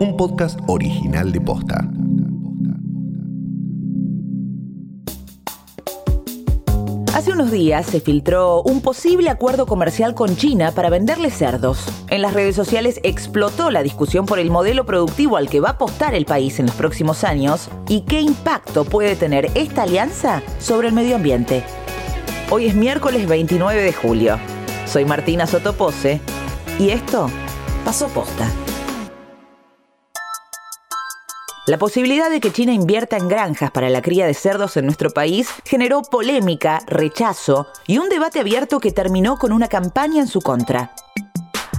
un podcast original de Posta. Hace unos días se filtró un posible acuerdo comercial con China para venderle cerdos. En las redes sociales explotó la discusión por el modelo productivo al que va a apostar el país en los próximos años y qué impacto puede tener esta alianza sobre el medio ambiente. Hoy es miércoles 29 de julio. Soy Martina Sotopose y esto pasó posta. La posibilidad de que China invierta en granjas para la cría de cerdos en nuestro país generó polémica, rechazo y un debate abierto que terminó con una campaña en su contra.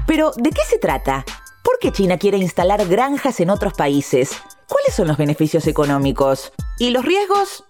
Pero, ¿de qué se trata? ¿Por qué China quiere instalar granjas en otros países? ¿Cuáles son los beneficios económicos? ¿Y los riesgos?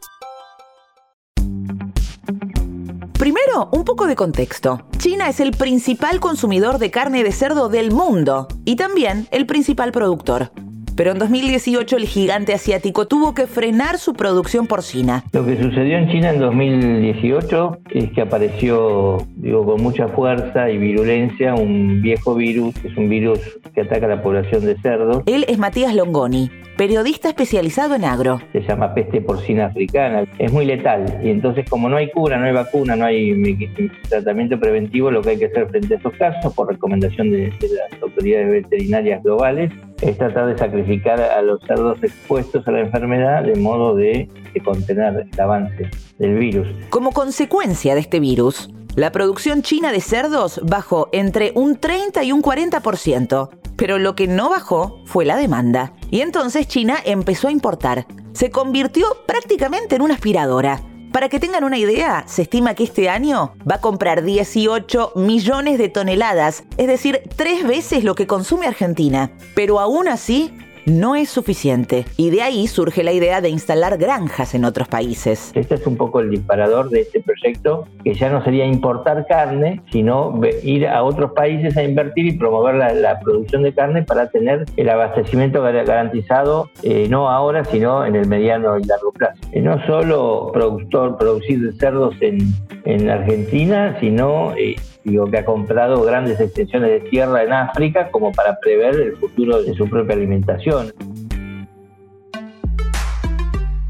Primero, un poco de contexto. China es el principal consumidor de carne de cerdo del mundo y también el principal productor. Pero en 2018 el gigante asiático tuvo que frenar su producción porcina. Lo que sucedió en China en 2018 es que apareció, digo, con mucha fuerza y virulencia un viejo virus, que es un virus que ataca a la población de cerdos. Él es Matías Longoni, periodista especializado en agro. Se llama peste porcina africana. Es muy letal y entonces como no hay cura, no hay vacuna, no hay tratamiento preventivo, lo que hay que hacer frente a estos casos, por recomendación de, de las autoridades veterinarias globales, es tratar de sacrificar a los cerdos expuestos a la enfermedad de modo de, contener el avance del virus. Como consecuencia de este virus, la producción china de cerdos bajó entre un 30 y un 40%, pero lo que no bajó fue la demanda. Y entonces China empezó a importar. Se convirtió prácticamente en una aspiradora. Para que tengan una idea, se estima que este año va a comprar 18 millones de toneladas, es decir, tres veces lo que consume Argentina. Pero aún así, no es suficiente. Y de ahí surge la idea de instalar granjas en otros países. Este es un poco el disparador de este proyecto, que ya no sería importar carne, sino ir a otros países a invertir y promover la, producción de carne para tener el abastecimiento garantizado, eh, no ahora, sino en el mediano y largo plazo. Y no solo productor, producir cerdos en, en Argentina, sino... Eh, digo, que ha comprado grandes extensiones de tierra en África como para prever el futuro de su propia alimentación.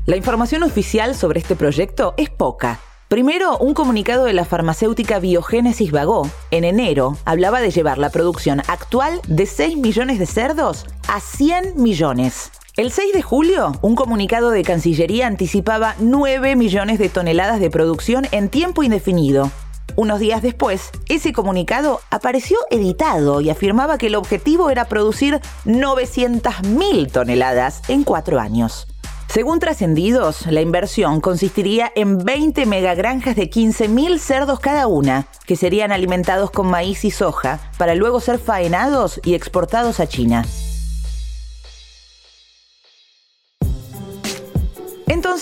La información oficial sobre este proyecto es poca. Primero, un comunicado de la farmacéutica Biogénesis Vagó, en enero, hablaba de llevar la producción actual de 6 millones de cerdos a 100 millones. El 6 de julio, un comunicado de Cancillería anticipaba 9 millones de toneladas de producción en tiempo indefinido, unos días después, ese comunicado apareció editado y afirmaba que el objetivo era producir 900.000 toneladas en cuatro años. Según trascendidos, la inversión consistiría en 20 megagranjas de 15.000 cerdos cada una, que serían alimentados con maíz y soja para luego ser faenados y exportados a China.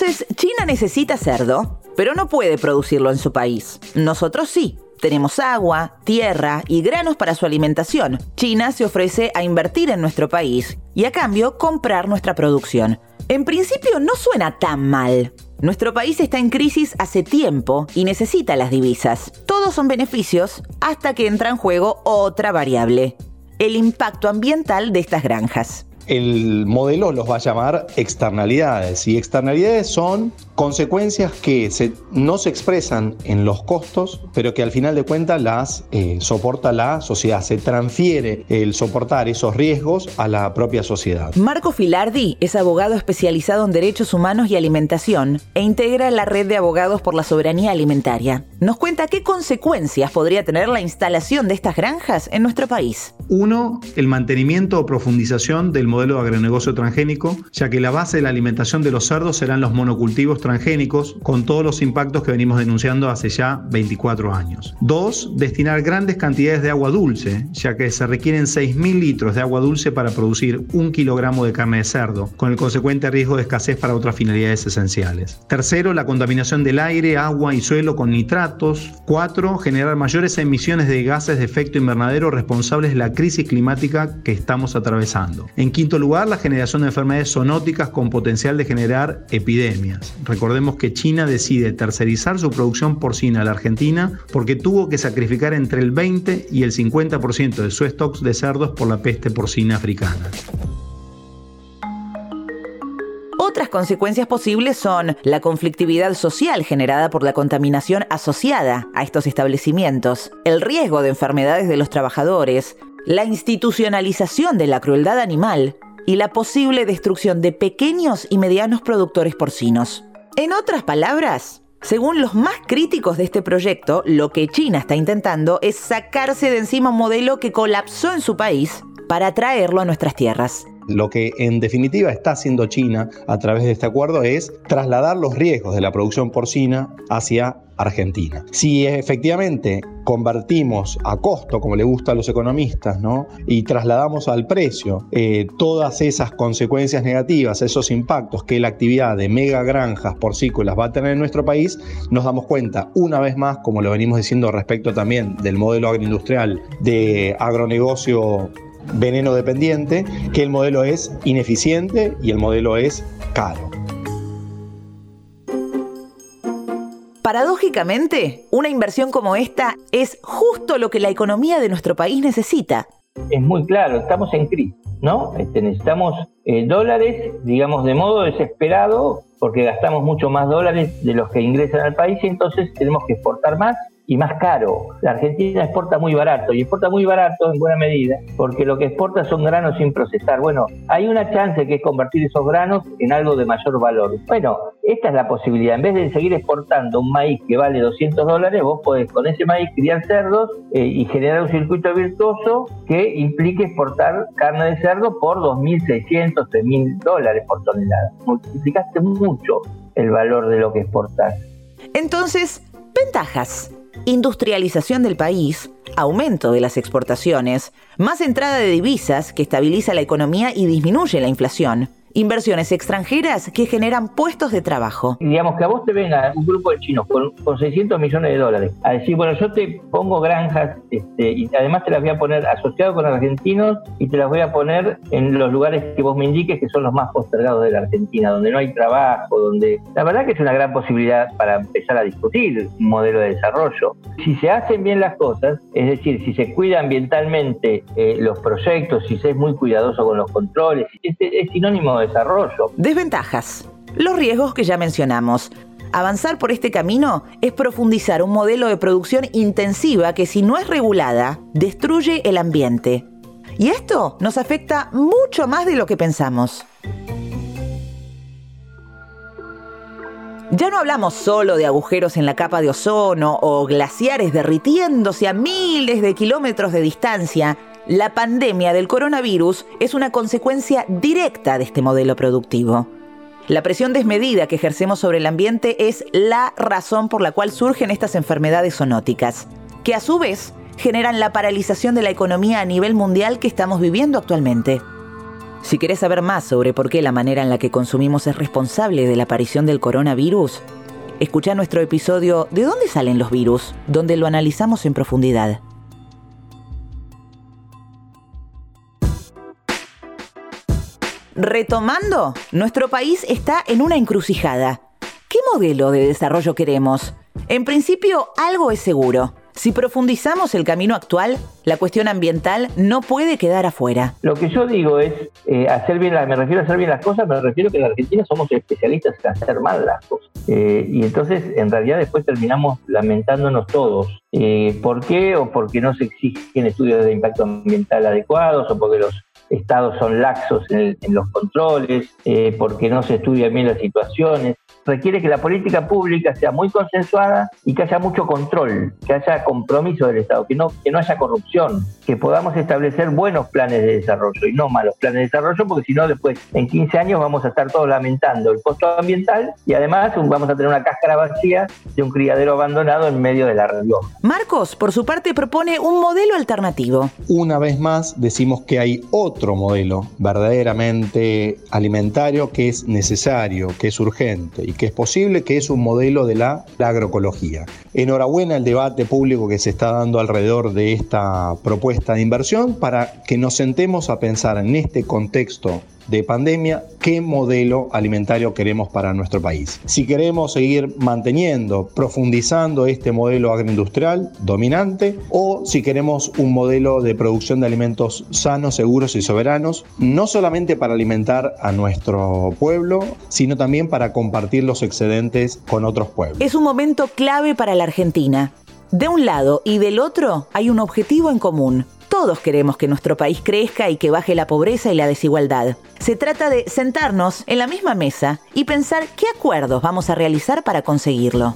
Entonces, China necesita cerdo, pero no puede producirlo en su país. Nosotros sí. Tenemos agua, tierra y granos para su alimentación. China se ofrece a invertir en nuestro país y a cambio comprar nuestra producción. En principio no suena tan mal. Nuestro país está en crisis hace tiempo y necesita las divisas. Todos son beneficios hasta que entra en juego otra variable, el impacto ambiental de estas granjas. El modelo los va a llamar externalidades y externalidades son consecuencias que no se expresan en los costos, pero que al final de cuentas las eh, soporta la sociedad. Se transfiere el soportar esos riesgos a la propia sociedad. Marco Filardi es abogado especializado en derechos humanos y alimentación e integra la red de abogados por la soberanía alimentaria. Nos cuenta qué consecuencias podría tener la instalación de estas granjas en nuestro país. Uno, el mantenimiento o profundización del modelo de agronegocio transgénico, ya que la base de la alimentación de los cerdos serán los monocultivos transgénicos, con todos los impactos que venimos denunciando hace ya 24 años. Dos, destinar grandes cantidades de agua dulce, ya que se requieren 6.000 litros de agua dulce para producir un kilogramo de carne de cerdo, con el consecuente riesgo de escasez para otras finalidades esenciales. Tercero, la contaminación del aire, agua y suelo con nitratos. Cuatro, generar mayores emisiones de gases de efecto invernadero responsables de la crisis climática que estamos atravesando. En quinto lugar, la generación de enfermedades zoonóticas con potencial de generar epidemias. Recordemos que China decide tercerizar su producción porcina a la Argentina porque tuvo que sacrificar entre el 20 y el 50% de su stocks de cerdos por la peste porcina africana. consecuencias posibles son la conflictividad social generada por la contaminación asociada a estos establecimientos, el riesgo de enfermedades de los trabajadores, la institucionalización de la crueldad animal y la posible destrucción de pequeños y medianos productores porcinos. En otras palabras, según los más críticos de este proyecto, lo que China está intentando es sacarse de encima un modelo que colapsó en su país para traerlo a nuestras tierras. Lo que en definitiva está haciendo China a través de este acuerdo es trasladar los riesgos de la producción porcina hacia Argentina. Si efectivamente convertimos a costo, como le gusta a los economistas, ¿no? y trasladamos al precio eh, todas esas consecuencias negativas, esos impactos que la actividad de mega granjas porcícolas va a tener en nuestro país, nos damos cuenta una vez más, como lo venimos diciendo respecto también del modelo agroindustrial de agronegocio veneno dependiente, que el modelo es ineficiente y el modelo es caro. Paradójicamente, una inversión como esta es justo lo que la economía de nuestro país necesita. Es muy claro, estamos en crisis, ¿no? Este, necesitamos eh, dólares, digamos, de modo desesperado, porque gastamos mucho más dólares de los que ingresan al país y entonces tenemos que exportar más y más caro. La Argentina exporta muy barato y exporta muy barato en buena medida porque lo que exporta son granos sin procesar. Bueno, hay una chance que es convertir esos granos en algo de mayor valor. Bueno, esta es la posibilidad. En vez de seguir exportando un maíz que vale 200 dólares, vos podés con ese maíz criar cerdos eh, y generar un circuito virtuoso que implique exportar carne de cerdo por 2.600, 3.000 dólares por tonelada. Multiplicaste mucho el valor de lo que exportás. Entonces, ventajas industrialización del país, aumento de las exportaciones, más entrada de divisas que estabiliza la economía y disminuye la inflación, inversiones extranjeras que generan puestos de trabajo. Digamos que a vos te venga un grupo de chinos con, 600 millones de dólares a decir, bueno, yo te pongo granjas este, y además te las voy a poner asociado con argentinos y te las voy a poner en los lugares que vos me indiques que son los más postergados de la Argentina, donde no hay trabajo, donde la verdad que es una gran posibilidad para empezar a discutir un modelo de desarrollo. Si se hacen bien las cosas, es decir, si se cuida ambientalmente eh, los proyectos, si se es muy cuidadoso con los controles, es, es sinónimo de desarrollo. Desventajas. Los riesgos que ya mencionamos. Avanzar por este camino es profundizar un modelo de producción intensiva que si no es regulada, destruye el ambiente. Y esto nos afecta mucho más de lo que pensamos. Ya no hablamos solo de agujeros en la capa de ozono o glaciares derritiéndose a miles de kilómetros de distancia, la pandemia del coronavirus es una consecuencia directa de este modelo productivo. La presión desmedida que ejercemos sobre el ambiente es la razón por la cual surgen estas enfermedades zoonóticas, que a su vez generan la paralización de la economía a nivel mundial que estamos viviendo actualmente. Si querés saber más sobre por qué la manera en la que consumimos es responsable de la aparición del coronavirus, escucha nuestro episodio ¿De dónde salen los virus?, donde lo analizamos en profundidad. Retomando, nuestro país está en una encrucijada. ¿Qué modelo de desarrollo queremos? En principio, algo es seguro. Si profundizamos el camino actual, la cuestión ambiental no puede quedar afuera. Lo que yo digo es, eh, hacer bien me refiero a hacer bien las cosas, me refiero a que en la Argentina somos especialistas en hacer mal las cosas. Eh, y entonces, en realidad, después terminamos lamentándonos todos. Eh, ¿Por qué? O porque no se exigen estudios de impacto ambiental adecuados, o porque los estados son laxos en, los controles, eh, porque no se estudian bien las situaciones. Requiere que la política pública sea muy consensuada y que haya mucho control, que haya compromiso del Estado, que no, que no haya corrupción, que podamos establecer buenos planes de desarrollo y no malos planes de desarrollo, porque si no después en 15 años vamos a estar todos lamentando el costo ambiental y además vamos a tener una cáscara vacía de un criadero abandonado en medio de la región. Marcos, por su parte, propone un modelo alternativo. Una vez más decimos que hay otro modelo verdaderamente alimentario que es necesario, que es urgente y que es posible, que es un modelo de la, agroecología. Enhorabuena el debate público que se está dando alrededor de esta propuesta de inversión para que nos sentemos a pensar en este contexto de pandemia, qué modelo alimentario queremos para nuestro país. Si queremos seguir manteniendo, profundizando este modelo agroindustrial dominante o si queremos un modelo de producción de alimentos sanos, seguros y soberanos, no solamente para alimentar a nuestro pueblo, sino también para compartir los excedentes con otros pueblos. Es un momento clave para la Argentina. De un lado y del otro hay un objetivo en común. Todos queremos que nuestro país crezca y que baje la pobreza y la desigualdad. Se trata de sentarnos en la misma mesa y pensar qué acuerdos vamos a realizar para conseguirlo.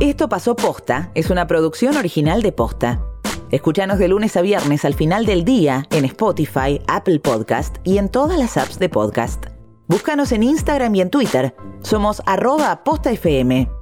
Esto pasó posta, es una producción original de posta. Escúchanos de lunes a viernes al final del día en Spotify, Apple Podcast y en todas las apps de podcast. Búscanos en Instagram y en Twitter. Somos arroba postafm.